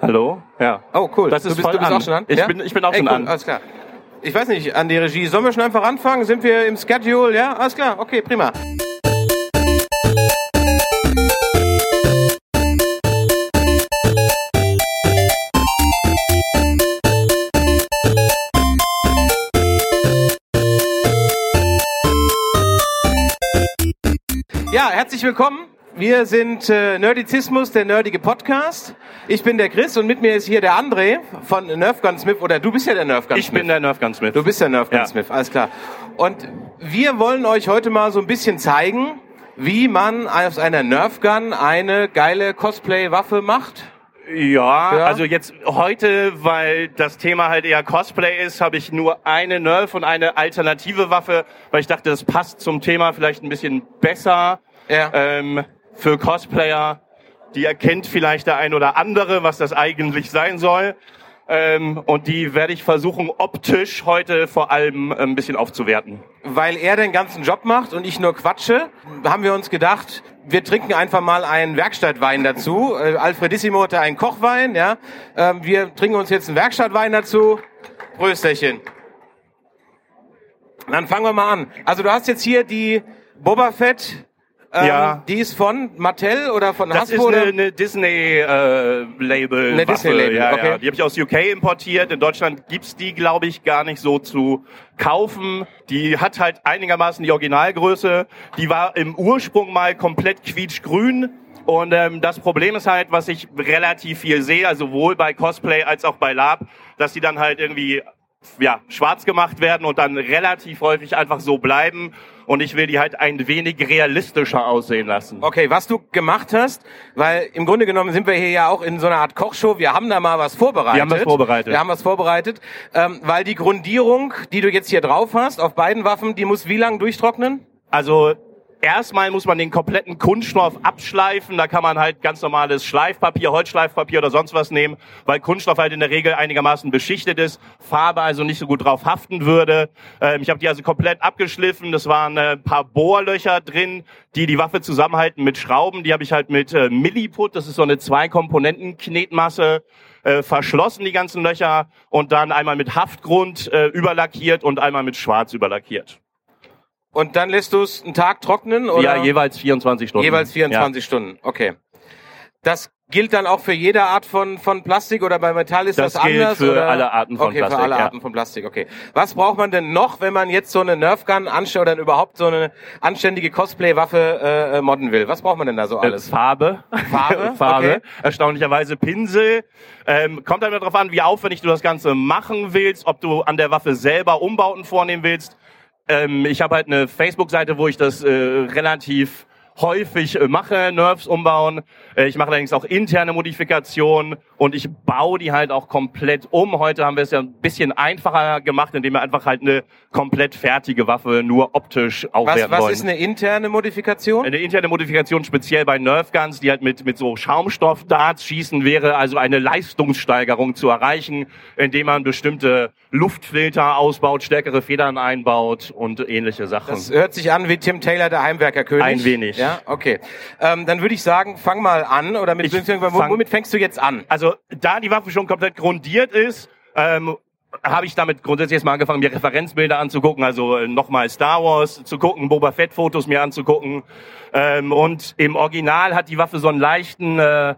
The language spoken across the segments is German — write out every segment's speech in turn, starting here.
Hallo? Ja. Oh, cool. Das ist du bist, voll du bist an. auch schon an? Ich ja? bin- ich bin auch Ey, schon cool, an. Alles klar. Ich weiß nicht, an die Regie. Sollen wir schon einfach anfangen? Sind wir im Schedule? Ja, alles klar. Okay, prima. Ja, herzlich willkommen. Wir sind äh, Nerdizismus, der nerdige Podcast. Ich bin der Chris und mit mir ist hier der André von Nerf Gun Smith. Oder du bist ja der Nerf Gun Ich Smith. bin der Nerf Gun Smith. Du bist der Nerf Gun Ja. Smith, alles klar. Und wir wollen euch heute mal so ein bisschen zeigen, wie man aus einer Nerf Gun eine geile Cosplay-Waffe macht. Ja, Ja. also jetzt heute, weil das Thema halt eher Cosplay ist, habe ich nur eine Nerf und eine alternative Waffe, weil ich dachte, das passt zum Thema vielleicht ein bisschen besser Ja. ähm, für Cosplayer. Die erkennt vielleicht der ein oder andere, was das eigentlich sein soll. Ähm, und die werde ich versuchen, optisch heute vor allem ein bisschen aufzuwerten. Weil er den ganzen Job macht und ich nur quatsche, haben wir uns gedacht, wir trinken einfach mal einen Werkstattwein dazu. Äh, Alfredissimo hatte einen Kochwein, ja. Ähm, wir trinken uns jetzt einen Werkstattwein dazu. Prösterchen. Dann fangen wir mal an. Also du hast jetzt hier die Boba Fett. Ähm, Ja. Die ist von Mattel oder von Das Hasbro? ist oder? eine, eine Disney-Label. Eine Disney-Label, ja, okay. ja. Die habe ich aus UK importiert. In Deutschland gibt's die, glaube ich, gar nicht so zu kaufen. Die hat halt einigermaßen die Originalgröße. Die war im Ursprung mal komplett quietschgrün. Und ähm, das Problem ist halt, was ich relativ viel sehe, also sowohl bei Cosplay als auch bei Lab, dass die dann halt irgendwie ja, schwarz gemacht werden und dann relativ häufig einfach so bleiben. Und ich will die halt ein wenig realistischer aussehen lassen. Okay, was du gemacht hast, weil im Grunde genommen sind wir hier ja auch in so einer Art Kochshow. Wir haben da mal was vorbereitet. Wir haben was vorbereitet. Wir haben was vorbereitet, ähm, weil die Grundierung, die du jetzt hier drauf hast, auf beiden Waffen, die muss wie lang durchtrocknen? Also erstmal muss man den kompletten Kunststoff abschleifen. Da kann man halt ganz normales Schleifpapier, Holzschleifpapier oder sonst was nehmen, weil Kunststoff halt in der Regel einigermaßen beschichtet ist, Farbe also nicht so gut drauf haften würde. Ähm, ich habe die also komplett abgeschliffen. Das waren äh, ein paar Bohrlöcher drin, die die Waffe zusammenhalten mit Schrauben. Die habe ich halt mit äh, Milliput, das ist so eine Zwei-Komponenten-Knetmasse, äh, verschlossen, die ganzen Löcher, und dann einmal mit Haftgrund äh, überlackiert und einmal mit Schwarz überlackiert. Und dann lässt du es einen Tag trocknen oder Ja, jeweils 24 Stunden. jeweils 24 Stunden? Okay. Das gilt dann auch für jede Art von, von Plastik oder bei Metall ist das, Das gilt anders? für oder? alle Arten von okay, Plastik, für alle ja. Arten von Plastik, okay. Was braucht man denn noch, wenn man jetzt so eine Nerfgun anstellt oder überhaupt so eine anständige Cosplay-Waffe äh, modden will? Was braucht man denn da so Äh, alles? Farbe. Farbe, Farbe. okay. Erstaunlicherweise Pinsel. Ähm, kommt dann darauf an, wie aufwendig du das Ganze machen willst, ob du an der Waffe selber Umbauten vornehmen willst. Ähm, ich habe halt eine Facebook-Seite, wo ich das äh, relativ häufig äh, mache, Nerfs umbauen. Äh, ich mache allerdings auch interne Modifikationen und ich baue die halt auch komplett um. Heute haben wir es ja ein bisschen einfacher gemacht, indem wir einfach halt eine komplett fertige Waffe nur optisch Was, aufwerten was wollen. ist eine interne Modifikation? Eine interne Modifikation speziell bei Nerf Guns, die halt mit, mit so Schaumstoff-Darts schießen, wäre also eine Leistungssteigerung zu erreichen, indem man bestimmte Luftfilter ausbaut, stärkere Federn einbaut und ähnliche Sachen. Das hört sich an wie Tim Taylor, der Heimwerkerkönig. Ein wenig. Ja, okay. Ähm, dann würde ich sagen, fang mal an. Oder mit, Ich beziehungsweise, fang- womit fängst du jetzt an? Also da die Waffe schon komplett grundiert ist, ähm, habe ich damit grundsätzlich erstmal angefangen, mir Referenzbilder anzugucken, also äh, nochmal Star Wars zu gucken, Boba Fett Fotos mir anzugucken. Ähm, und im Original hat die Waffe so einen leichten äh,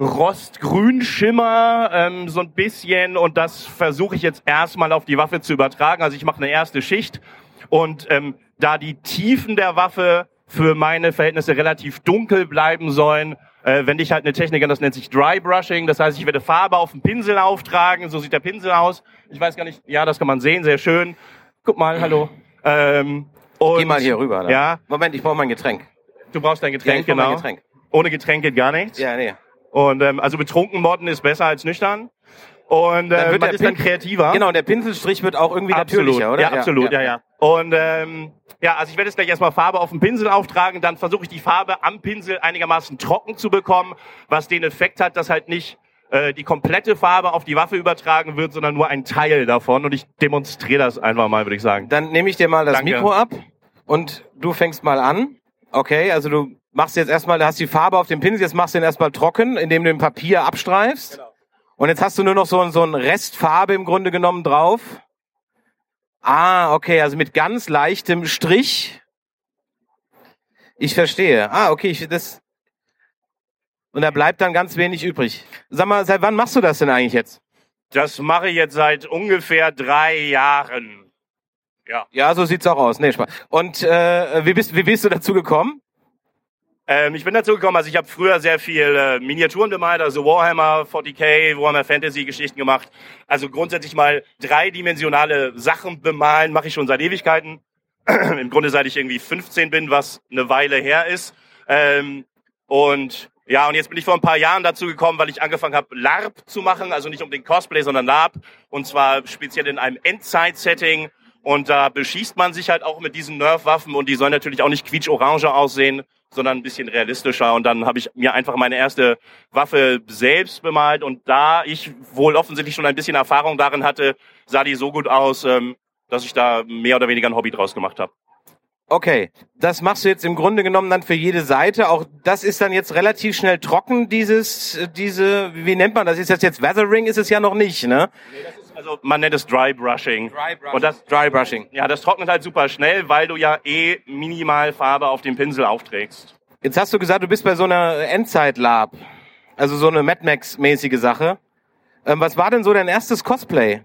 Rostgrünschimmer, ähm, so ein bisschen. Und das versuche ich jetzt erstmal auf die Waffe zu übertragen. Also ich mache eine erste Schicht. Und ähm, da die Tiefen der Waffe für meine Verhältnisse relativ dunkel bleiben sollen, äh, wende ich halt eine Technik an, das nennt sich Dry Brushing. Das heißt, ich werde Farbe auf den Pinsel auftragen. So sieht der Pinsel aus. Ich weiß gar nicht, ja, das kann man sehen, sehr schön. Guck mal, hallo. Ähm, und, Geh mal hier rüber. Ne? Ja, Moment, ich brauche mein Getränk. du brauchst dein Ja, Getränk, brauch genau. Getränk. Ohne Getränk geht gar nichts. Ja, nee. Und ähm, also betrunken modden ist besser als nüchtern. Und Dann äh, wird man der ist dann Pin- kreativer. Genau, der Pinselstrich wird auch irgendwie Absolut. natürlicher, oder? Ja, absolut, ja, ja. Und ähm, ja, also ich werde jetzt gleich erstmal Farbe auf den Pinsel auftragen, dann versuche ich die Farbe am Pinsel einigermaßen trocken zu bekommen, was den Effekt hat, dass halt nicht äh, die komplette Farbe auf die Waffe übertragen wird, sondern nur ein Teil davon. Und ich demonstriere das einfach mal, würde ich sagen. Dann nehme ich dir mal das Danke. Mikro ab und du fängst mal an. Okay, also du machst jetzt erstmal, du hast die Farbe auf dem Pinsel, jetzt machst du den erstmal trocken, indem du den Papier abstreifst. Genau. Und jetzt hast du nur noch so, so ein Restfarbe im Grunde genommen drauf. Ah, okay, also mit ganz leichtem Strich. Ich verstehe. Ah, okay, ich, das. Und da bleibt dann ganz wenig übrig. Sag mal, seit wann machst du das denn eigentlich jetzt? Das mache ich jetzt seit ungefähr drei Jahren. Ja. Ja, so sieht's auch aus. Nee, Spaß. Und äh, wie bist wie bist du dazu gekommen? Ähm, ich bin dazu gekommen, also ich habe früher sehr viel äh, Miniaturen gemalt, also Warhammer 40k, Warhammer Fantasy Geschichten gemacht. Also grundsätzlich mal dreidimensionale Sachen bemalen, mache ich schon seit Ewigkeiten. Im Grunde seit ich irgendwie 15 bin, was eine Weile her ist. Ähm, und ja, und jetzt bin ich vor ein paar Jahren dazu gekommen, weil ich angefangen habe, LARP zu machen, also nicht um den Cosplay, sondern LARP. Und zwar speziell in einem Endzeit-Setting. Und da beschießt man sich halt auch mit diesen Nerf-Waffen und die sollen natürlich auch nicht quietsch-orange aussehen, sondern ein bisschen realistischer. Und dann habe ich mir einfach meine erste Waffe selbst bemalt. Und da ich wohl offensichtlich schon ein bisschen Erfahrung darin hatte, sah die so gut aus, ähm, dass ich da mehr oder weniger ein Hobby draus gemacht habe. Okay, das machst du jetzt im Grunde genommen dann für jede Seite. Auch das ist dann jetzt relativ schnell trocken, dieses, diese, wie nennt man das? Ist das jetzt Weathering? Ist es ja noch nicht, ne? Nee, also man nennt es Dry Brushing. Dry Brushing. Und das, Dry Brushing. Ja, das trocknet halt super schnell, weil du ja eh minimal Farbe auf dem Pinsel aufträgst. Jetzt hast du gesagt, du bist bei so einer Endzeit-Lab. Also so eine Mad Max-mäßige Sache. Ähm, was war denn so dein erstes Cosplay?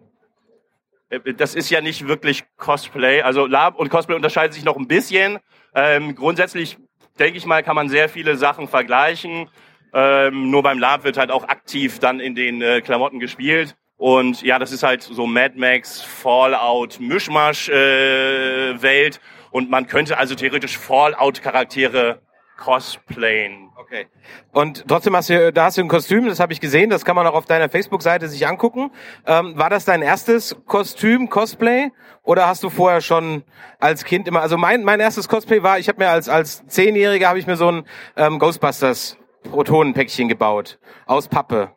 Äh, das ist ja nicht wirklich Cosplay. Also Lab und Cosplay unterscheiden sich noch ein bisschen. Ähm, grundsätzlich denke ich mal, kann man sehr viele Sachen vergleichen. Ähm, nur beim Lab wird halt auch aktiv dann in den äh, Klamotten gespielt. Und ja, das ist halt so Mad Max, Fallout, Mischmasch äh. Und man könnte also theoretisch Fallout-Charaktere cosplayen. Okay. Und trotzdem hast du, da hast du ein Kostüm, das habe ich gesehen, das kann man auch auf deiner Facebook-Seite sich angucken. Ähm, war das dein erstes Kostüm, Cosplay? Oder hast du vorher schon als Kind immer, also mein, mein erstes Cosplay war, ich habe mir als, als Zehnjähriger habe ich mir so ein ähm, Ghostbusters Protonenpäckchen gebaut. Aus Pappe.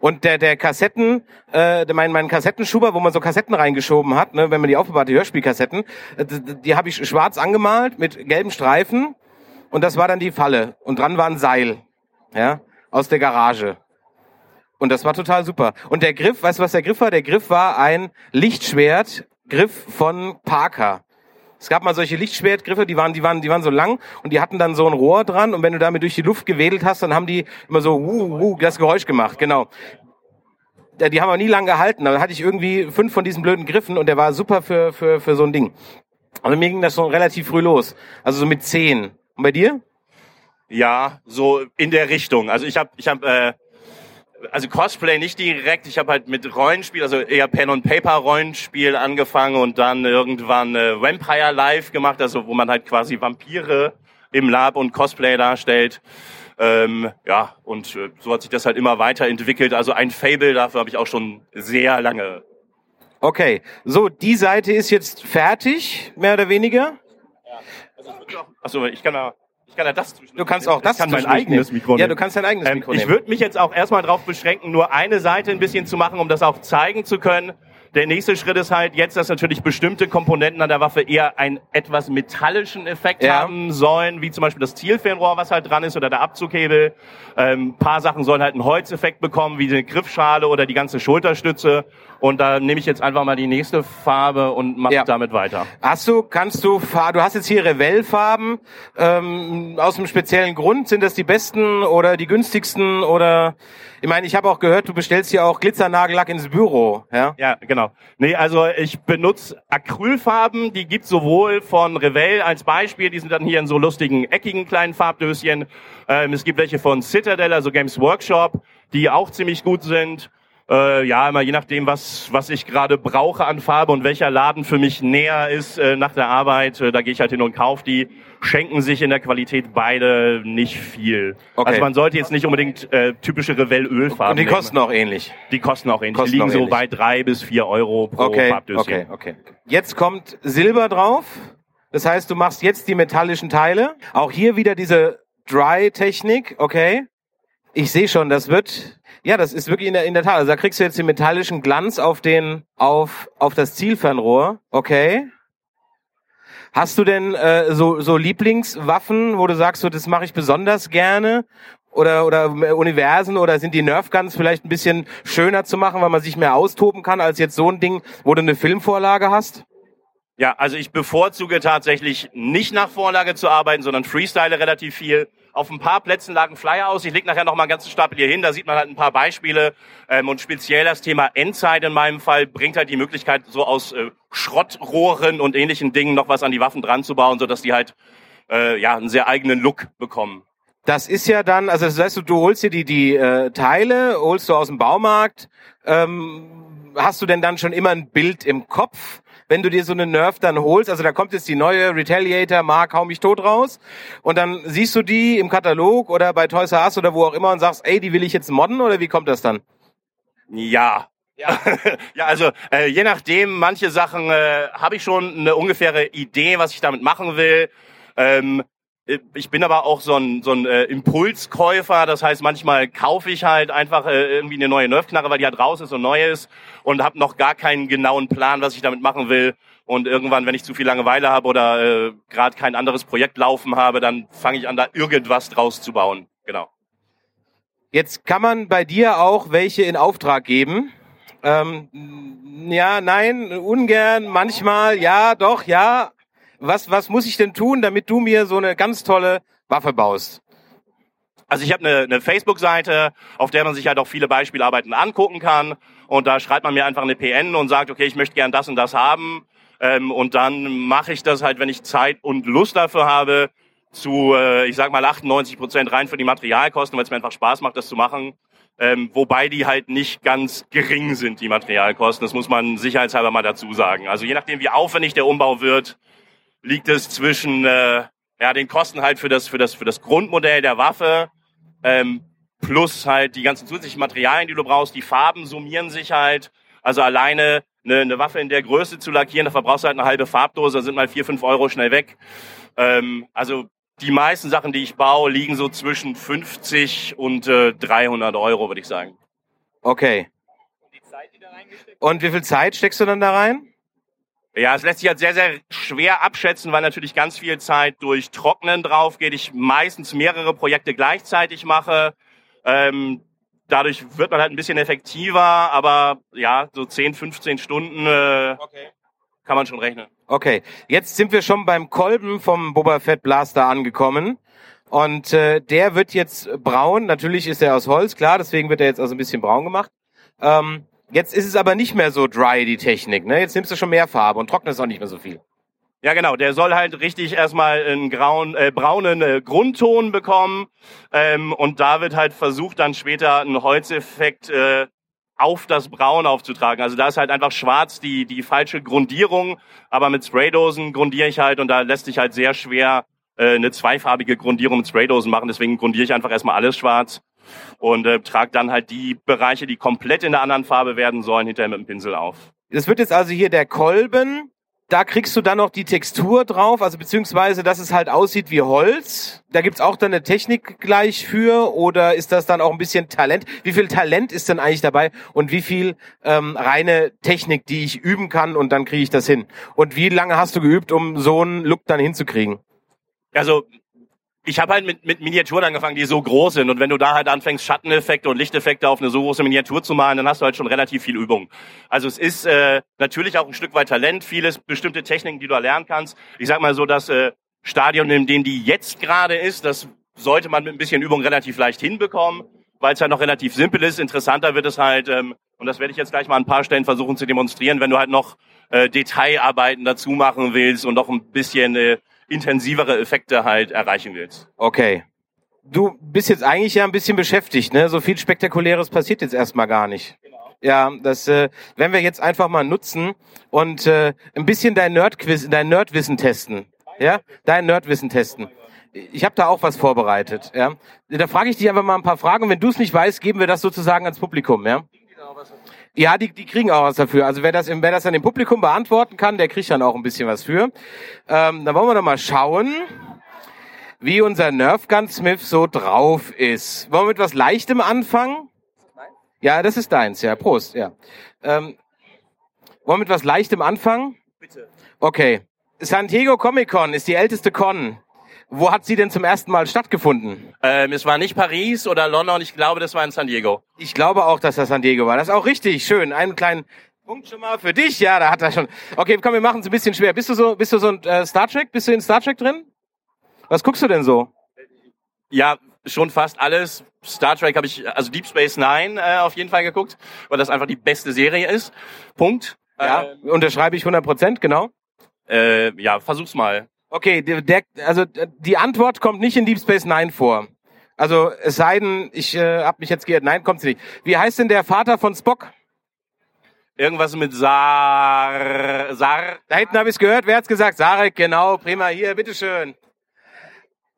Und der, der Kassetten, äh, mein, mein Kassettenschuber, wo man so Kassetten reingeschoben hat, ne, wenn man die aufbewahrt, die Hörspielkassetten, äh, die, die habe ich schwarz angemalt mit gelben Streifen und das war dann die Falle. Und dran war ein Seil, ja, aus der Garage. Und das war total super. Und der Griff, weißt du, was der Griff war? Der Griff war ein Lichtschwert, Griff von Parker. Es gab mal solche Lichtschwertgriffe, die waren, die waren, die waren so lang und die hatten dann so ein Rohr dran und wenn du damit durch die Luft gewedelt hast, dann haben die immer so wuh, wuh, das Geräusch gemacht, genau. Die haben aber nie lang gehalten. Dann hatte ich irgendwie fünf von diesen blöden Griffen und der war super für, für, für so ein Ding. Also mir ging das schon relativ früh los. Also so mit zehn. Und bei dir? Ja, so in der Richtung. Also ich habe, ich habe, äh, also Cosplay nicht direkt. Ich habe halt mit Rollenspiel, also eher Pen und Paper Rollenspiel angefangen und dann irgendwann äh, Vampire Live gemacht, also wo man halt quasi Vampire im Lab und Cosplay darstellt. Ähm, ja, und äh, so hat sich das halt immer weiterentwickelt. Also ein Fable dafür habe ich auch schon sehr lange. Okay, so die Seite ist jetzt fertig, mehr oder weniger. Achso, ich kann da, ich kann da das Du kannst auch das ich kann mein eigenes Mikro nehmen. Ja, du kannst dein eigenes ähm, Mikro nehmen. Ich würde mich jetzt auch erstmal darauf beschränken, nur eine Seite ein bisschen zu machen, um das auch zeigen zu können. Der nächste Schritt ist halt jetzt, dass natürlich bestimmte Komponenten an der Waffe eher einen etwas metallischen Effekt ja. haben sollen, wie zum Beispiel das Zielfernrohr, was halt dran ist, oder der Abzughebel. Ähm, paar Sachen sollen halt einen Holzeffekt bekommen, wie eine Griffschale oder die ganze Schulterstütze. Und da nehme ich jetzt einfach mal die nächste Farbe und mache ja. damit weiter. Hast du, kannst du, du hast jetzt hier Revell-Farben ähm, aus einem speziellen Grund. Sind das die besten oder die günstigsten oder ich meine, ich habe auch gehört, du bestellst hier auch Glitzernagellack ins Büro, ja? Ja, genau. Nee, also ich benutze Acrylfarben, die gibt's sowohl von Revell als Beispiel, die sind dann hier in so lustigen, eckigen kleinen Farbdöschen. Ähm, es gibt welche von Citadel, also Games Workshop, die auch ziemlich gut sind. Äh, ja, immer je nachdem, was, was ich gerade brauche an Farbe und welcher Laden für mich näher ist äh, nach der Arbeit, äh, da gehe ich halt hin und kaufe die. Schenken sich in der Qualität beide nicht viel. Okay. Also man sollte jetzt nicht unbedingt äh, typische Revell-Ölfarben Und die kosten nehmen. auch ähnlich? Die kosten auch ähnlich. Kosten die liegen so ähnlich. bei drei bis vier Euro pro okay. Farbdöschen. Okay, okay. Jetzt kommt Silber drauf. Das heißt, du machst jetzt die metallischen Teile. Auch hier wieder diese Dry-Technik, okay? Ich sehe schon, das wird, ja, das ist wirklich in der, in der Tat. Also da kriegst du jetzt den metallischen Glanz auf den, auf, auf das Zielfernrohr. Okay. Hast du denn äh, so, so Lieblingswaffen, wo du sagst, so, das mache ich besonders gerne? oder, oder Universen oder sind die Nerf Guns vielleicht ein bisschen schöner zu machen, weil man sich mehr austoben kann als jetzt so ein Ding, wo du eine Filmvorlage hast? Ja, also ich bevorzuge tatsächlich nicht nach Vorlage zu arbeiten, sondern freestyle relativ viel. Auf ein paar Plätzen lagen Flyer aus. Ich leg nachher noch mal einen ganzen Stapel hier hin. Da sieht man halt ein paar Beispiele. Ähm, und speziell das Thema Endzeit in meinem Fall bringt halt die Möglichkeit, so aus äh, Schrottrohren und ähnlichen Dingen noch was an die Waffen dran zu bauen, sodass die halt äh, ja einen sehr eigenen Look bekommen. Das ist ja dann, also das heißt, du, du holst dir die, die äh, Teile, holst du aus dem Baumarkt. Ähm, hast du denn dann schon immer ein Bild im Kopf? Wenn du dir so eine Nerf dann holst, also da kommt jetzt die neue Retaliator Mark Hau mich tot raus und dann siehst du die im Katalog oder bei Toys R Us oder wo auch immer und sagst, ey, die will ich jetzt modden oder wie kommt das dann? Ja, ja, ja also äh, je nachdem, manche Sachen äh, habe ich schon eine ungefähre Idee, was ich damit machen will. Ähm, ich bin aber auch so ein, so ein äh, Impulskäufer, das heißt, manchmal kaufe ich halt einfach äh, irgendwie eine neue Nerfknarre, weil die halt raus ist und neu ist und habe noch gar keinen genauen Plan, was ich damit machen will. Und irgendwann, wenn ich zu viel Langeweile habe oder äh, gerade kein anderes Projekt laufen habe, dann fange ich an, da irgendwas draus zu bauen. Genau. Jetzt kann man bei dir auch welche in Auftrag geben. Ähm, ja, nein, ungern, manchmal, ja, doch, ja was, was muss ich denn tun, damit du mir so eine ganz tolle Waffe baust? Also ich habe eine, eine Facebook-Seite, auf der man sich halt auch viele Beispielarbeiten angucken kann. Und da schreibt man mir einfach eine PN und sagt, okay, ich möchte gern das und das haben. Ähm, und dann mache ich das halt, wenn ich Zeit und Lust dafür habe, zu, äh, ich sag mal, 98 Prozent rein für die Materialkosten, weil es mir einfach Spaß macht, das zu machen. Ähm, wobei die halt nicht ganz gering sind, die Materialkosten. Das muss man sicherheitshalber mal dazu sagen. Also je nachdem, wie aufwendig der Umbau wird, liegt es zwischen äh, ja, den Kosten halt für das, für das, für das Grundmodell der Waffe ähm, plus halt die ganzen zusätzlichen Materialien, die du brauchst. Die Farben summieren sich halt. Also alleine eine, eine Waffe in der Größe zu lackieren, da verbrauchst du halt eine halbe Farbdose, da sind mal vier, fünf Euro schnell weg. Ähm, also die meisten Sachen, die ich baue, liegen so zwischen 50 und äh, 300 Euro, würde ich sagen. Okay. Und wie viel Zeit steckst du dann da rein? Ja, es lässt sich halt sehr, sehr schwer abschätzen, weil natürlich ganz viel Zeit durch Trocknen drauf geht. Ich meistens mehrere Projekte gleichzeitig mache. Ähm, dadurch wird man halt ein bisschen effektiver, aber ja, so 10, 15 Stunden äh, okay. kann man schon rechnen. Okay, jetzt sind wir schon beim Kolben vom Boba Fett Blaster angekommen. Und äh, der wird jetzt braun. Natürlich ist er aus Holz, klar, deswegen wird er jetzt also ein bisschen braun gemacht. Ähm, Jetzt ist es aber nicht mehr so dry, die Technik. Ne? Jetzt nimmst du schon mehr Farbe und trocknest auch nicht mehr so viel. Ja, genau. Der soll halt richtig erstmal einen grauen, äh, braunen äh, Grundton bekommen. Ähm, und da wird halt versucht, dann später einen Holzeffekt äh, auf das Braun aufzutragen. Also da ist halt einfach schwarz die, die falsche Grundierung. Aber mit Spraydosen grundiere ich halt und da lässt sich halt sehr schwer äh, eine zweifarbige Grundierung mit Spraydosen machen. Deswegen grundiere ich einfach erstmal alles schwarz und äh, trage dann halt die Bereiche, die komplett in der anderen Farbe werden sollen, hinterher mit dem Pinsel auf. Das wird jetzt also hier der Kolben. Da kriegst du dann noch die Textur drauf, also beziehungsweise, dass es halt aussieht wie Holz. Da gibt's auch dann eine Technik gleich für oder ist das dann auch ein bisschen Talent? Wie viel Talent ist denn eigentlich dabei und wie viel ähm, reine Technik, die ich üben kann und dann kriege ich das hin? Und wie lange hast du geübt, um so einen Look dann hinzukriegen? Also ich habe halt mit, mit Miniaturen angefangen, die so groß sind. Und wenn du da halt anfängst, Schatteneffekte und Lichteffekte auf eine so große Miniatur zu malen, dann hast du halt schon relativ viel Übung. Also es ist äh, natürlich auch ein Stück weit Talent, vieles bestimmte Techniken, die du erlernen kannst. Ich sag mal so, das äh, Stadion, in dem die jetzt gerade ist, das sollte man mit ein bisschen Übung relativ leicht hinbekommen, weil es halt noch relativ simpel ist. Interessanter wird es halt, ähm, und das werde ich jetzt gleich mal an ein paar Stellen versuchen zu demonstrieren, wenn du halt noch äh, Detailarbeiten dazu machen willst und noch ein bisschen äh, intensivere Effekte halt erreichen willst. Okay. Du bist jetzt eigentlich ja ein bisschen beschäftigt, ne? So viel Spektakuläres passiert jetzt erstmal gar nicht. Genau. Ja, das äh, werden wir jetzt einfach mal nutzen und äh, ein bisschen dein Nerdquiz, dein Nerdwissen testen. Ja, dein Nerdwissen testen. Ich habe da auch was vorbereitet. Ja, da frage ich dich einfach mal ein paar Fragen. Und wenn du es nicht weißt, geben wir das sozusagen ans Publikum. Ja. Ja, die, die kriegen auch was dafür. Also wer das, wer das dann im Publikum beantworten kann, der kriegt dann auch ein bisschen was für. Ähm, dann wollen wir noch mal schauen, wie unser Nerf Gun Smith so drauf ist. Wollen wir mit was Leichtem anfangen? Ja, das ist deins, ja. Prost, ja. Ähm, wollen wir mit was Leichtem anfangen? Bitte. Okay. San Diego Comic Con ist die älteste Con. Wo hat sie denn zum ersten Mal stattgefunden? Ähm, es war nicht Paris oder London, ich glaube, das war in San Diego. Ich glaube auch, dass das San Diego war. Das ist auch richtig. Schön. Einen kleinen Punkt schon mal für dich. Ja, da hat er schon. Okay, komm, wir machen es ein bisschen schwer. Bist du so, bist du so ein äh, Star Trek? Bist du in Star Trek drin? Was guckst du denn so? Ja, schon fast alles. Star Trek habe ich, also Deep Space Nine äh, auf jeden Fall geguckt, weil das einfach die beste Serie ist. Punkt. Ja, Äh, unterschreibe ich 100 Prozent, genau. äh, ja, versuch's mal. Okay, der, der, also äh, die Antwort kommt nicht in Deep Space Nine vor. Also es sei denn, ich äh, habe mich jetzt geirrt. Nein, kommt sie nicht. Wie heißt denn der Vater von Spock? Irgendwas mit Sar, Sar, Da hinten habe ich es gehört. Wer hat's gesagt? Sarek, genau. Prima. Hier, bitteschön.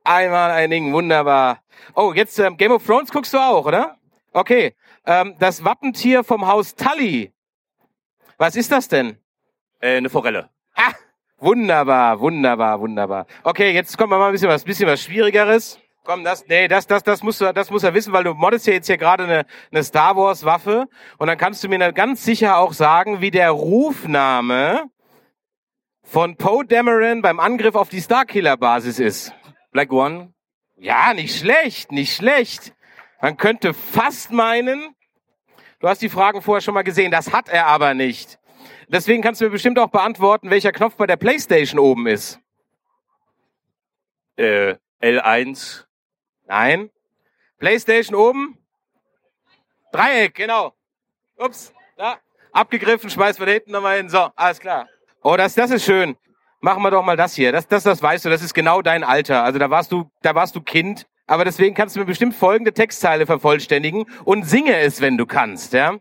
Einmal ein Ding, wunderbar. Oh, jetzt ähm, Game of Thrones guckst du auch, oder? Okay. Ähm, das Wappentier vom Haus Tully. Was ist das denn? äh, eine Forelle. Wunderbar, wunderbar, wunderbar. Okay, jetzt kommt mal ein bisschen was, bisschen was Schwierigeres. Komm, das, nee, das, das, das musst du, das muss er wissen, weil du moddest ja jetzt hier gerade eine, eine Star Wars Waffe und dann kannst du mir dann ganz sicher auch sagen, wie der Rufname von Poe Dameron beim Angriff auf die Starkiller Basis ist. Black One. Ja, nicht schlecht, nicht schlecht. Man könnte fast meinen, du hast die Fragen vorher schon mal gesehen, das hat er aber nicht. Deswegen kannst du mir bestimmt auch beantworten, welcher Knopf bei der Playstation oben ist. Äh, L1. Nein. Playstation oben. Dreieck, genau. Ups, da. Abgegriffen, schmeiß von hinten nochmal hin. So, alles klar. Oh, das, das ist schön. Machen wir doch mal das hier. Das, das, das weißt du, das ist genau dein Alter. Also da warst du, da warst du Kind. Aber deswegen kannst du mir bestimmt folgende Textzeile vervollständigen und singe es, wenn du kannst, ja.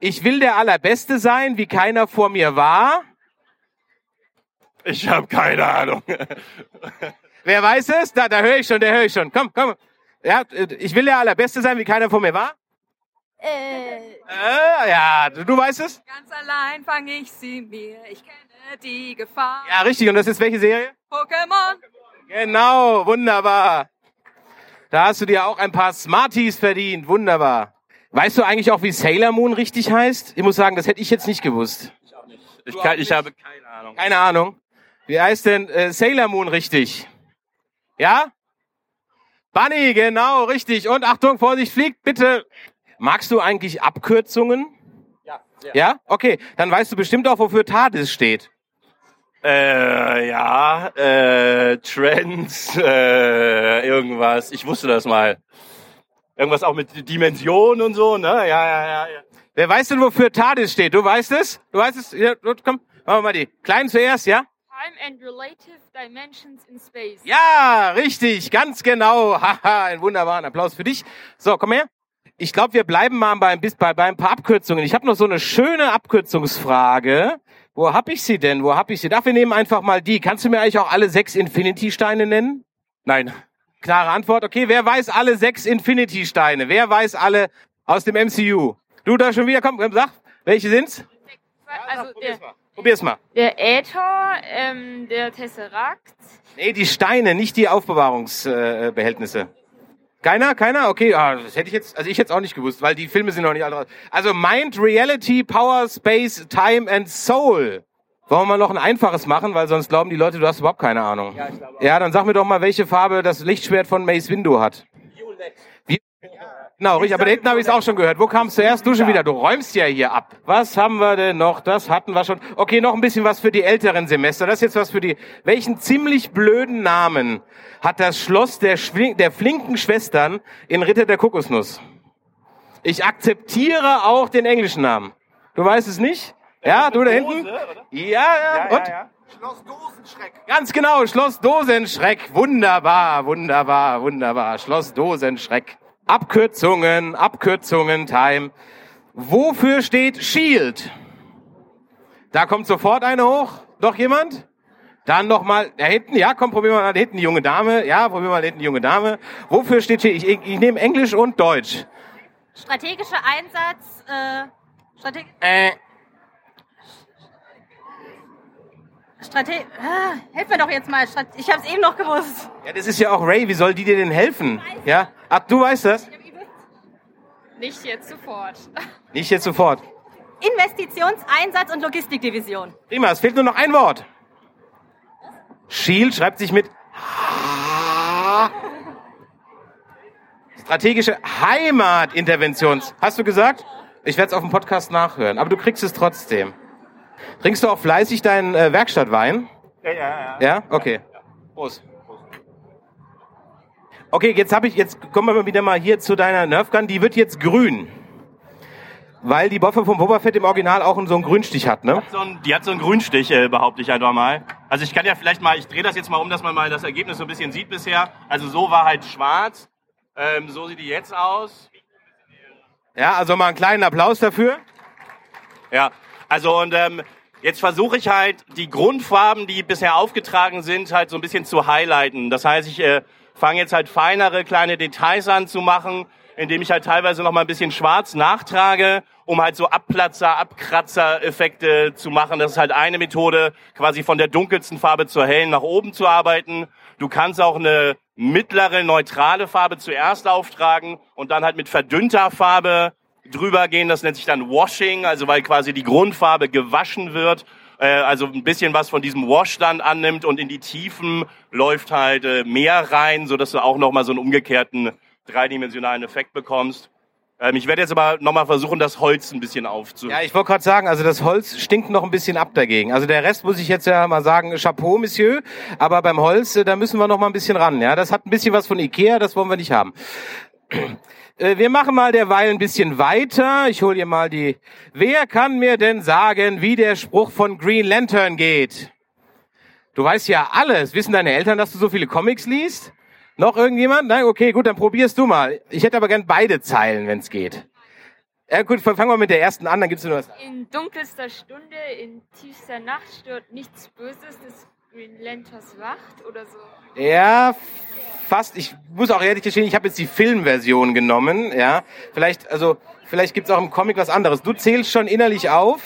Ich will der Allerbeste sein, wie keiner vor mir war. Ich habe keine Ahnung. Wer weiß es? Da, da höre ich schon, der höre ich schon. Komm, komm. Ja, ich will der Allerbeste sein, wie keiner vor mir war. Äh, Äh, ja, du, du weißt es? ganz allein fange ich sie mir. Ich kenne die Gefahr. Ja, richtig. Und das ist welche Serie? Pokémon. Genau, wunderbar. Da hast du dir auch ein paar Smarties verdient. Wunderbar. Weißt du eigentlich auch, wie Sailor Moon richtig heißt? Ich muss sagen, das hätte ich jetzt nicht gewusst. Ich, kann, ich habe keine Ahnung. Keine Ahnung. Wie heißt denn äh, Sailor Moon richtig? Ja? Bunny, genau, richtig. Und Achtung, Vorsicht, fliegt, bitte. Magst du eigentlich Abkürzungen? Ja, Ja? Okay, dann weißt du bestimmt auch, wofür TARDIS steht. Äh, ja, äh, Trends, äh, irgendwas. Ich wusste das mal. Irgendwas auch mit Dimension und so, ne? Ja, ja, ja. ja. Wer weiß denn, wofür TARDIS steht? Du weißt es? Du weißt es? Ja, gut, komm, machen wir mal die. Kleinen zuerst, ja? Time and relative dimensions in space. Ja, richtig, ganz genau. Haha, ein wunderbaren Applaus für dich. So, komm her. Ich glaube, wir bleiben mal bei, bei, bei ein paar Abkürzungen. Ich habe noch so eine schöne Abkürzungsfrage. Wo hab ich sie denn? Wo hab ich sie? Ach, wir nehmen einfach mal die. Kannst du mir eigentlich auch alle sechs Infinity-Steine nennen? Nein. Klare Antwort. Okay, wer weiß alle sechs Infinity-Steine? Wer weiß alle aus dem MCU? Du da schon wieder? Komm, sag. Welche sind's? Also der, Probier's mal. der Äther, ähm, der Tesseract. Nee, die Steine, nicht die Aufbewahrungsbehältnisse. Äh. Keiner? Keiner? Okay, ah, das hätte ich jetzt, also ich hätte es auch nicht gewusst, weil die Filme sind noch nicht alle raus. Also Mind, Reality, Power, Space, Time and Soul. Wollen wir mal noch ein einfaches machen, weil sonst glauben die Leute, du hast überhaupt keine Ahnung. Ja, ich glaube ja dann sag mir doch mal, welche Farbe das Lichtschwert von Mace Windu hat. Wie? Genau, richtig, aber da hinten habe ich es auch schon gehört. Wo kam es zuerst? Du schon wieder, du räumst ja hier ab. Was haben wir denn noch? Das hatten wir schon. Okay, noch ein bisschen was für die älteren Semester. Das ist jetzt was für die... Welchen ziemlich blöden Namen hat das Schloss der, Schwing der flinken Schwestern in Ritter der Kokosnuss? Ich akzeptiere auch den englischen Namen. Du weißt es nicht? Ja, du da hinten? Ja, ja, und? Schloss Dosenschreck. Ganz genau, Schloss Dosenschreck. Wunderbar, wunderbar, wunderbar. Schloss Dosenschreck. Abkürzungen, Abkürzungen, Time. Wofür steht Shield? Da kommt sofort eine hoch. Noch jemand? Dann noch mal da hinten. Ja, komm, probier mal da hinten die junge Dame. Ja, probier mal da hinten die junge Dame. Wofür steht Shield? Ich, ich, ich nehme Englisch und Deutsch. Strategischer Einsatz, äh, Strateg Äh, Strate ah, helf mir doch jetzt mal. Ich habe es eben noch gewusst. Ja, das ist ja auch Ray. Wie soll die dir denn helfen? Ja? Ach, du weißt das? Nicht jetzt sofort. Nicht jetzt sofort. Investitionseinsatz und Logistikdivision. Prima, es fehlt nur noch ein Wort. Shield schreibt sich mit strategische Heimatinterventions. Hast du gesagt? Ich werde es auf dem Podcast nachhören, aber du kriegst es trotzdem. Trinkst du auch fleißig deinen äh, Werkstattwein? Ja, ja, ja. Ja? Okay. Prost. Okay, jetzt habe ich, jetzt kommen wir mal wieder mal hier zu deiner Nerfgun. Die wird jetzt grün. Weil die Waffe vom Boba Fett im Original auch so einen Grünstich hat, ne? So ein, die hat so einen Grünstich, äh, behaupte ich einfach mal. Also ich kann ja vielleicht mal, ich drehe das jetzt mal um, dass man mal das Ergebnis so ein bisschen sieht bisher. Also so war halt schwarz. Ähm, so sieht die jetzt aus. Ja, also mal einen kleinen Applaus dafür. Ja, also und ähm, jetzt versuche ich halt die Grundfarben, die bisher aufgetragen sind, halt so ein bisschen zu highlighten. Das heißt, ich äh, fange jetzt halt feinere kleine Details an zu machen, indem ich halt teilweise noch mal ein bisschen schwarz nachtrage, um halt so Abplatzer, Abkratzer-Effekte zu machen. Das ist halt eine Methode, quasi von der dunkelsten Farbe zur hellen nach oben zu arbeiten. Du kannst auch eine mittlere, neutrale Farbe zuerst auftragen und dann halt mit verdünnter Farbe drüber gehen. Das nennt sich dann Washing, also weil quasi die Grundfarbe gewaschen wird. Äh, also ein bisschen was von diesem Wash dann annimmt und in die Tiefen läuft halt äh, mehr rein, so dass du auch nochmal so einen umgekehrten dreidimensionalen Effekt bekommst. Ähm, ich werde jetzt aber nochmal versuchen, das Holz ein bisschen aufzu. Ja, ich wollte gerade sagen, also das Holz stinkt noch ein bisschen ab dagegen. Also der Rest muss ich jetzt ja mal sagen, Chapeau, Monsieur. Aber beim Holz, äh, da müssen wir noch mal ein bisschen ran. Ja, das hat ein bisschen was von Ikea, das wollen wir nicht haben. Äh, Wir machen mal derweil ein bisschen weiter. Ich hole hier mal die. Wer kann mir denn sagen, wie der Spruch von Green Lantern geht? Du weißt ja alles. Wissen deine Eltern, dass du so viele Comics liest? Noch irgendjemand? Nein, okay, gut, dann probierst du mal. Ich hätte aber gern beide Zeilen, wenn es geht. Ja gut, fangen wir mit der ersten an, dann gibt's nur was. In dunkelster Stunde, in tiefster Nacht stört nichts Böses des Green Lanterns Wacht oder so. Ja, fast. Ich muss auch ehrlich gestehen, ich habe jetzt die Filmversion genommen. Ja, vielleicht, also vielleicht gibt's auch im Comic was anderes. Du zählst schon innerlich auf.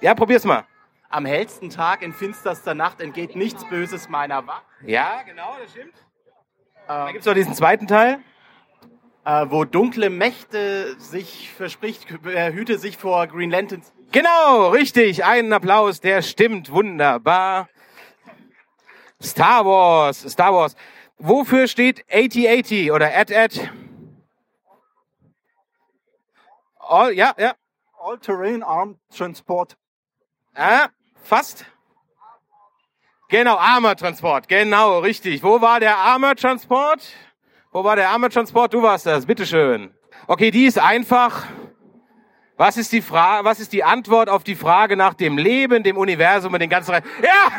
Ja, probier's mal. Am hellsten Tag in finsterster Nacht entgeht nichts Böses meiner Wacht. Ja, genau, das stimmt. Ähm, gibt's noch diesen zweiten Teil. äh, wo dunkle Mächte sich verspricht, äh, hüte sich vor Green Lanterns. Genau, richtig. Einen Applaus, der stimmt. Wunderbar. Star Wars, Star Wars. Wofür steht 8080 oder AT-AT? All, ja, ja. All-Terrain Armed Transport. Ah, fast. Genau, Armor-Transport. Genau, richtig. Wo war der Armor-Transport? Wo war der Armor-Transport? Du warst das. Bitteschön. Okay, die ist einfach. Was ist die Frage, was ist die Antwort auf die Frage nach dem Leben, dem Universum und den ganzen Re Ja!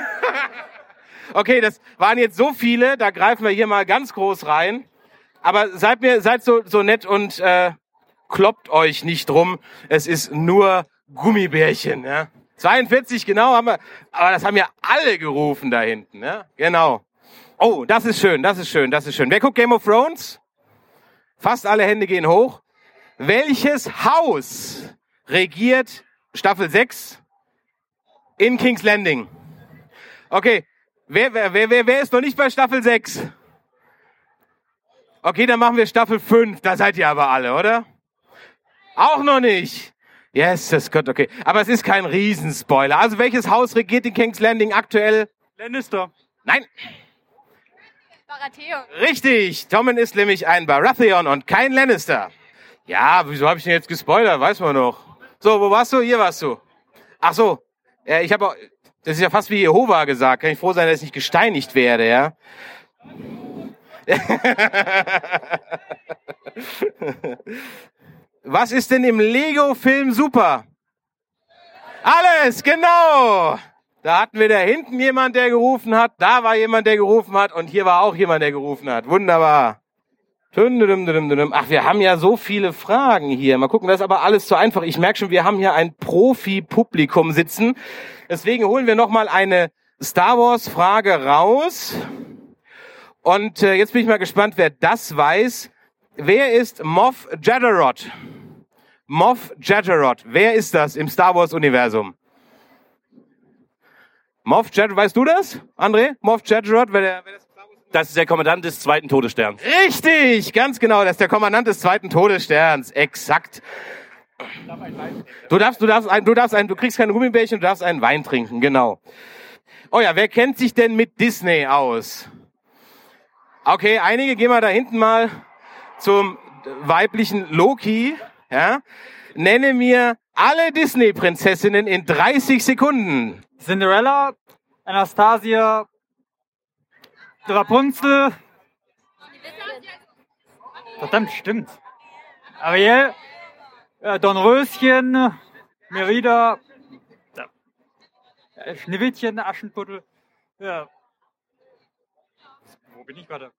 Okay, das waren jetzt so viele, da greifen wir hier mal ganz groß rein. Aber seid mir, seid so, so nett und äh, kloppt euch nicht drum. Es ist nur Gummibärchen, ja. 42, genau, haben wir, aber das haben ja alle gerufen da hinten, ja. Genau. Oh, das ist schön, das ist schön, das ist schön. Wer guckt Game of Thrones? Fast alle Hände gehen hoch. Welches Haus regiert Staffel 6 in King's Landing? Okay, wer, wer, wer, wer, wer ist noch nicht bei Staffel 6? Okay, dann machen wir Staffel 5. Da seid ihr aber alle, oder? Auch noch nicht. Yes, das Gott, okay. Aber es ist kein Riesenspoiler. Also welches Haus regiert in King's Landing aktuell? Lannister. Nein, Baratheon. richtig. Tommen ist nämlich ein Baratheon und kein Lannister. Ja, wieso habe ich denn jetzt gespoilert? Weiß man noch. So, wo warst du? Hier warst du. Ach so. Ja, ich habe auch, das ist ja fast wie Jehova gesagt. Kann ich froh sein, dass ich nicht gesteinigt werde, ja? Was ist denn im Lego-Film super? Alles, genau. Da hatten wir da hinten jemand, der gerufen hat, da war jemand, der gerufen hat und hier war auch jemand, der gerufen hat. Wunderbar. Ach, wir haben ja so viele Fragen hier. Mal gucken, das ist aber alles zu einfach. Ich merke schon, wir haben hier ein Profi-Publikum sitzen. Deswegen holen wir noch mal eine Star Wars-Frage raus. Und äh, jetzt bin ich mal gespannt, wer das weiß. Wer ist Moff Jadderod? Moff Jadderod. Wer ist das im Star Wars-Universum? Moff Jadderod, weißt du das, André? Moff Jadderod, wer, der, wer das Das ist der Kommandant des zweiten Todessterns. Richtig, ganz genau. Das ist der Kommandant des zweiten Todessterns. Exakt. Du darfst, du darfst, ein, du darfst ein, du kriegst keine Gummibärchen, du darfst einen Wein trinken. Genau. Oh ja, wer kennt sich denn mit Disney aus? Okay, einige gehen wir da hinten mal zum weiblichen Loki. Ja? Nenne mir alle Disney-Prinzessinnen in 30 Sekunden. Cinderella, Anastasia, Rapunzel. Verdammt, stimmt. Ariel, äh, Dornröschen, Merida, äh, Schneewittchen, Aschenputtel. Ja. Wo bin ich gerade?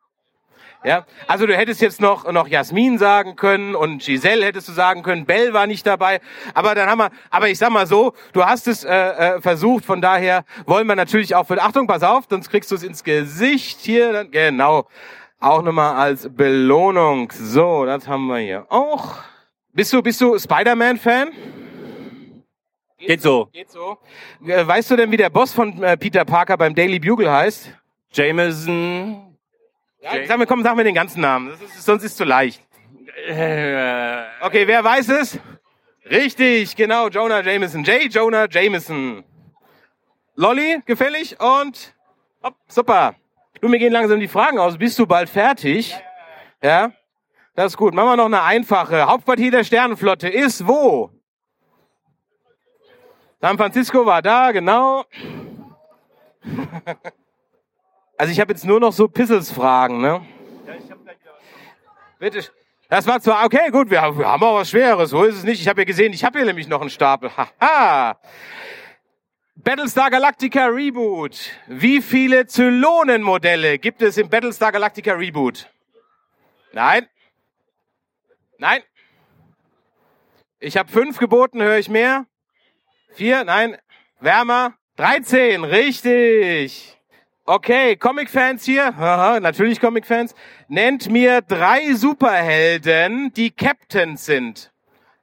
Ja, also du hättest jetzt noch noch Jasmin sagen können und Giselle hättest du sagen können. Belle war nicht dabei, aber dann haben wir. Aber ich sag mal so, du hast es äh, äh, versucht. Von daher wollen wir natürlich auch für Achtung, pass auf, sonst kriegst du es ins Gesicht hier. Dann, genau, auch nochmal als Belohnung. So, das haben wir hier auch. Bist du bist du Spider-Man-Fan? Geht so. Geht so. Äh, Weißt du denn, wie der Boss von äh, Peter Parker beim Daily Bugle heißt? Jameson. Ja, sag mir, komm, sag mir den ganzen Namen. Ist, sonst ist zu leicht. Äh, Okay, wer weiß es? Richtig, genau, Jonah Jameson. J. Jonah Jameson. Lolly, gefällig und hopp, super. Du, mir gehen langsam die Fragen aus. Bist du bald fertig? Ja? Das ist gut. Machen wir noch eine einfache. Hauptquartier der Sternenflotte ist wo? San Francisco war da, genau. Also ich habe jetzt nur noch so Pissels-Fragen, ne? Bitte. Das war zwar, okay, gut, wir haben, wir haben auch was Schweres, so ist es nicht. Ich habe ja gesehen, ich habe hier nämlich noch einen Stapel. Haha. Battlestar Galactica Reboot. Wie viele Zylonenmodelle gibt es im Battlestar Galactica Reboot? Nein. Nein. Ich habe fünf geboten, höre ich mehr? Vier? Nein. Wärmer? 13, richtig. Okay, Comic-Fans hier, Aha, natürlich Comic-Fans. Nennt mir drei Superhelden, die Captains sind.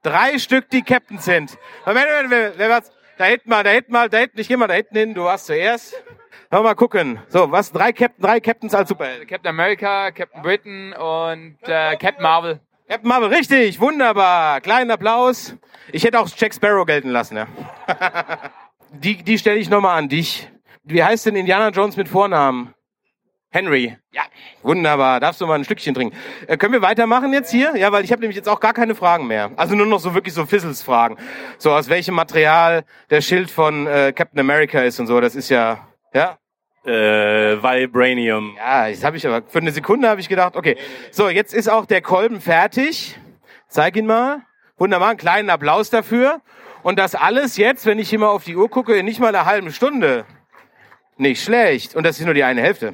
Drei Stück, die Captains sind. Moment, Moment, Moment, wer war's? Da hinten mal, da hinten mal, da hinten, ich geh mal da hinten hin, du warst zuerst. Wir mal gucken. So, was? Drei, Captain, drei Captains als Superhelden. Captain America, Captain Britain und äh, Captain Marvel. Captain Marvel, richtig, wunderbar. Kleinen Applaus. Ich hätte auch Jack Sparrow gelten lassen, ja. die die stelle ich nochmal an dich. Wie heißt denn Indiana Jones mit Vornamen? Henry. Ja, wunderbar. Darfst du mal ein Stückchen trinken. Äh, können wir weitermachen jetzt hier? Ja, weil ich habe nämlich jetzt auch gar keine Fragen mehr. Also nur noch so wirklich so Fizzles-Fragen. So aus welchem Material der Schild von äh, Captain America ist und so. Das ist ja, ja, äh, Vibranium. ja, das habe ich aber für eine Sekunde habe ich gedacht, okay. So, jetzt ist auch der Kolben fertig. Zeig ihn mal. Wunderbar, einen kleinen Applaus dafür. Und das alles jetzt, wenn ich hier mal auf die Uhr gucke, in nicht mal einer halben Stunde. Nicht schlecht. Und das ist nur die eine Hälfte.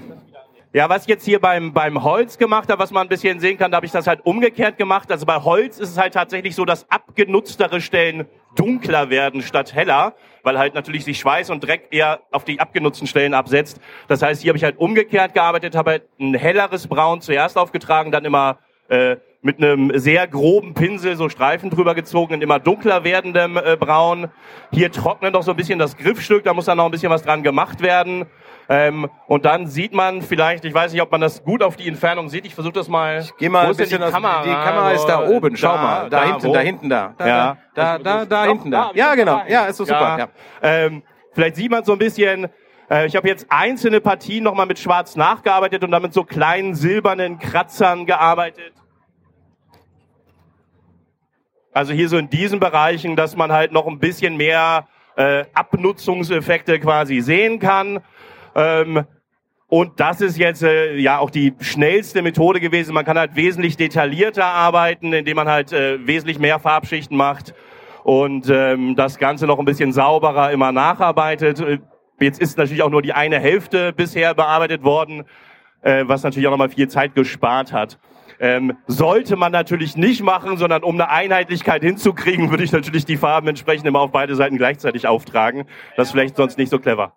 Ja, was ich jetzt hier beim, beim Holz gemacht habe, was man ein bisschen sehen kann, da habe ich das halt umgekehrt gemacht. Also bei Holz ist es halt tatsächlich so, dass abgenutztere Stellen dunkler werden statt heller, weil halt natürlich sich Schweiß und Dreck eher auf die abgenutzten Stellen absetzt. Das heißt, hier habe ich halt umgekehrt gearbeitet, habe halt ein helleres Braun zuerst aufgetragen, dann immer äh, mit einem sehr groben Pinsel so Streifen drüber gezogen in immer dunkler werdendem äh, Braun. Hier trocknet noch so ein bisschen das Griffstück, da muss dann noch ein bisschen was dran gemacht werden. Ähm, und dann sieht man vielleicht, ich weiß nicht, ob man das gut auf die Entfernung sieht, ich versuche das mal. Geh mal ein bisschen die Kamera? die Kamera ist da oben, schau mal. Da, hinten, wo? da hinten, da. Da, Ja. da, da, da, Doch, hinten, da. da, Ja, genau. Ja, ist so super. Ja. Ja. Ähm, vielleicht sieht man so ein bisschen, äh, ich habe jetzt einzelne Partien nochmal mit Schwarz nachgearbeitet und dann mit so kleinen silbernen Kratzern gearbeitet. Also hier so in diesen Bereichen, dass man halt noch ein bisschen mehr äh, Abnutzungseffekte quasi sehen kann. Ähm, und das ist jetzt äh, ja auch die schnellste Methode gewesen. Man kann halt wesentlich detaillierter arbeiten, indem man halt äh, wesentlich mehr Farbschichten macht und ähm, das Ganze noch ein bisschen sauberer immer nacharbeitet. Äh, Jetzt ist natürlich auch nur die eine Hälfte bisher bearbeitet worden, äh, was natürlich auch nochmal viel Zeit gespart hat. Ähm, sollte man natürlich nicht machen, sondern um eine Einheitlichkeit hinzukriegen, würde ich natürlich die Farben entsprechend immer auf beide Seiten gleichzeitig auftragen. Das ist vielleicht sonst nicht so clever.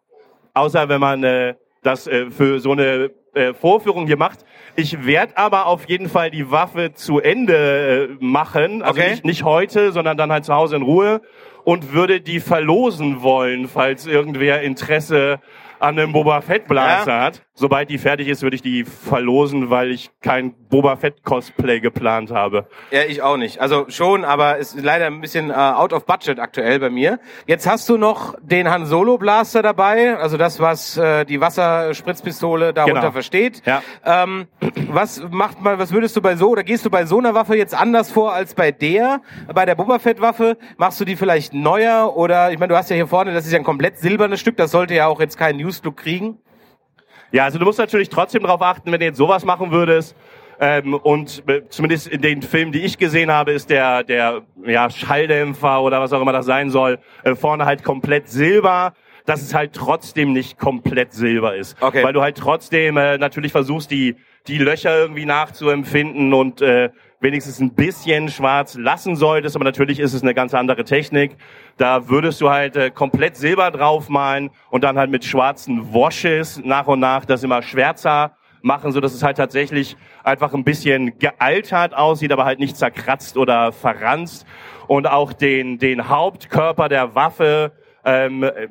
Außer wenn man äh, das äh, für so eine äh, Vorführung hier macht. Ich werde aber auf jeden Fall die Waffe zu Ende äh, machen. Also Okay. nicht, nicht heute, sondern dann halt zu Hause in Ruhe und würde die verlosen wollen, falls irgendwer Interesse an einem Boba Fett Blaster Ja. hat. sobald die fertig ist, würde ich die verlosen, weil ich kein Boba Fett Cosplay geplant habe. Ja, ich auch nicht. Also schon, aber es ist leider ein bisschen äh, out of budget aktuell bei mir. Jetzt hast du noch den Han Solo Blaster dabei, also das, was äh, die Wasserspritzpistole darunter Genau. versteht. Ja. Ähm, was macht man, was würdest du bei so, oder gehst du bei so einer Waffe jetzt anders vor als bei der, bei der Boba Fett Waffe? Machst du die vielleicht neuer oder, ich meine, du hast ja hier vorne, das ist ja ein komplett silbernes Stück, das sollte ja auch jetzt keinen News-Look kriegen. Ja, also du musst natürlich trotzdem darauf achten, wenn du jetzt sowas machen würdest. Ähm, und äh, zumindest in den Filmen, die ich gesehen habe, ist der, der ja, Schalldämpfer oder was auch immer das sein soll, äh, vorne halt komplett silber, dass es halt trotzdem nicht komplett silber ist. Okay. Weil du halt trotzdem äh, natürlich versuchst, die, die Löcher irgendwie nachzuempfinden und äh, wenigstens ein bisschen schwarz lassen solltest, aber natürlich ist es eine ganz andere Technik. Da würdest du halt äh, komplett Silber draufmalen und dann halt mit schwarzen Washes nach und nach das immer schwärzer machen, so dass es halt tatsächlich einfach ein bisschen gealtert aussieht, aber halt nicht zerkratzt oder verranzt. Und auch den, den Hauptkörper der Waffe ähm, äh,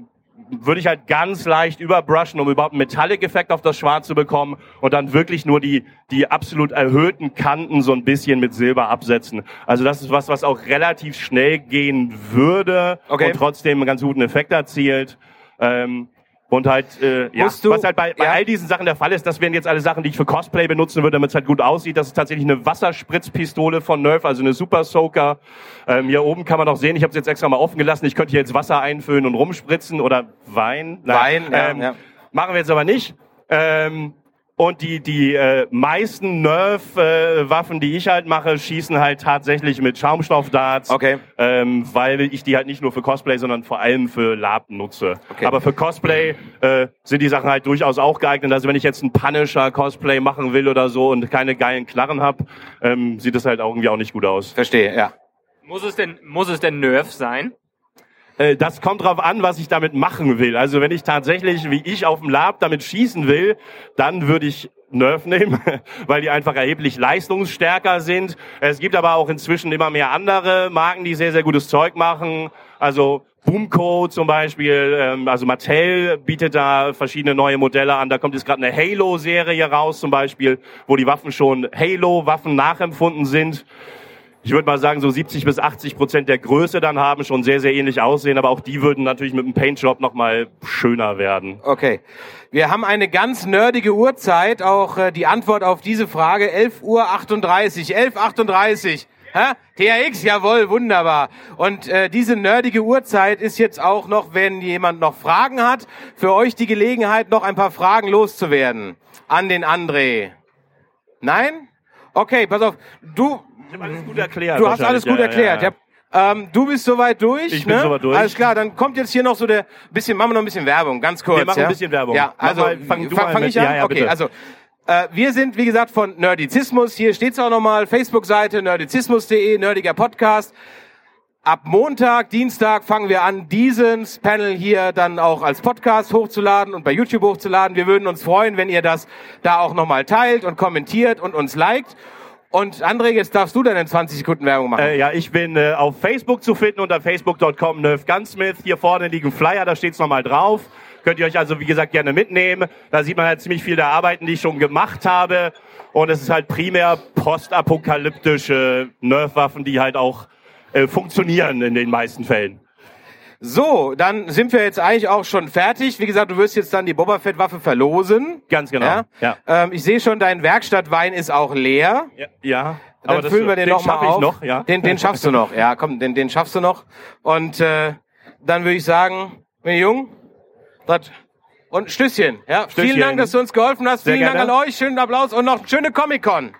würde ich halt ganz leicht überbrushen, um überhaupt einen Metallic-Effekt auf das Schwarz zu bekommen und dann wirklich nur die, die absolut erhöhten Kanten so ein bisschen mit Silber absetzen. Also das ist was, was auch relativ schnell gehen würde Okay. und trotzdem einen ganz guten Effekt erzielt. Ähm, und halt, äh, ja, Musst du- was halt bei, bei ja. all diesen Sachen der Fall ist, das wären jetzt alle Sachen, die ich für Cosplay benutzen würde, damit es halt gut aussieht. Das ist tatsächlich eine Wasserspritzpistole von Nerf, also eine Super Soaker. Ähm, hier oben kann man auch sehen, ich habe es jetzt extra mal offen gelassen. Ich könnte hier jetzt Wasser einfüllen und rumspritzen oder Wein. Wein, ja, ähm, ja. Machen wir jetzt aber nicht. Ähm, und die, die äh, meisten Nerf-Waffen, die ich halt mache, schießen halt tatsächlich mit Schaumstoffdarts. Okay. Ähm, weil ich die halt nicht nur für Cosplay, sondern vor allem für Lab nutze. Okay. Aber für Cosplay äh, sind die Sachen halt durchaus auch geeignet. Also wenn ich jetzt ein Punisher-Cosplay machen will oder so und keine geilen Knarren hab, ähm, sieht das halt auch irgendwie auch nicht gut aus. Verstehe, ja. Muss es denn, muss es denn Nerf sein? Äh, das kommt drauf an, was ich damit machen will. Also wenn ich tatsächlich, wie ich auf dem Lab damit schießen will, dann würde ich Nerf nehmen, weil die einfach erheblich leistungsstärker sind. Es gibt aber auch inzwischen immer mehr andere Marken, die sehr, sehr gutes Zeug machen. Also Boomco zum Beispiel, ähm, also Mattel bietet da verschiedene neue Modelle an. Da kommt jetzt gerade eine Halo-Serie raus zum Beispiel, wo die Waffen schon Halo-Waffen nachempfunden sind ich würde mal sagen, so 70 bis 80 Prozent der Größe dann haben, schon sehr, sehr ähnlich aussehen, aber auch die würden natürlich mit dem Paintjob nochmal schöner werden. Okay. Wir haben eine ganz nerdige Uhrzeit, auch äh, die Antwort auf diese Frage, 11.38 Uhr. 11.38 Hä? THX, jawohl, wunderbar. Und äh, diese nerdige Uhrzeit ist jetzt auch noch, wenn jemand noch Fragen hat, für euch die Gelegenheit, noch ein paar Fragen loszuwerden. An den André. Nein? Okay, pass auf. Du, alles gut erklärt. Du hast alles gut erklärt. Ja, Ähm, du bist soweit durch. Ich bin ne? soweit durch. Alles klar, dann kommt jetzt hier noch so der bisschen, machen wir noch ein bisschen Werbung, ganz kurz. Wir machen ja? ein bisschen Werbung. Ja, also mal, fang fang, fang ich an. ja, ja, okay, bitte. also äh, wir sind wie gesagt von Nerdizismus. Hier steht's auch nochmal Facebook-Seite nerdizismus.de, nerdiger Podcast. Ab Montag, Dienstag fangen wir an, diesen Panel hier dann auch als Podcast hochzuladen und bei YouTube hochzuladen. Wir würden uns freuen, wenn ihr das da auch nochmal teilt und kommentiert und uns liked. Und André, jetzt darfst du deine 20 Sekunden Werbung machen. Äh, ja, ich bin äh, auf Facebook zu finden unter facebook.com Nerf Gunsmith. Hier vorne liegen Flyer, da steht's nochmal drauf. Könnt ihr euch also, wie gesagt, gerne mitnehmen. Da sieht man halt ziemlich viel der Arbeiten, die ich schon gemacht habe. Und es ist halt primär postapokalyptische Nerf-Waffen, die halt auch äh, funktionieren in den meisten Fällen. So, dann sind wir jetzt eigentlich auch schon fertig. Wie gesagt, du wirst jetzt dann die Boba Fett Waffe verlosen. Ganz genau. Ja. Ja. Ähm, ich sehe schon, dein Werkstattwein ist auch leer. Ja. ja. Dann das- füllen wir den, den noch mal schaff ich auf. noch, ja. Den, den schaffst du noch. Ja, komm, den, den schaffst du noch. Und äh, dann würde ich sagen, mein Jung, das und Stößchen. Ja, vielen Stößchen. Dank, dass du uns geholfen hast. Sehr vielen Dank gerne. an euch. Schönen Applaus und noch schöne Comic-Con.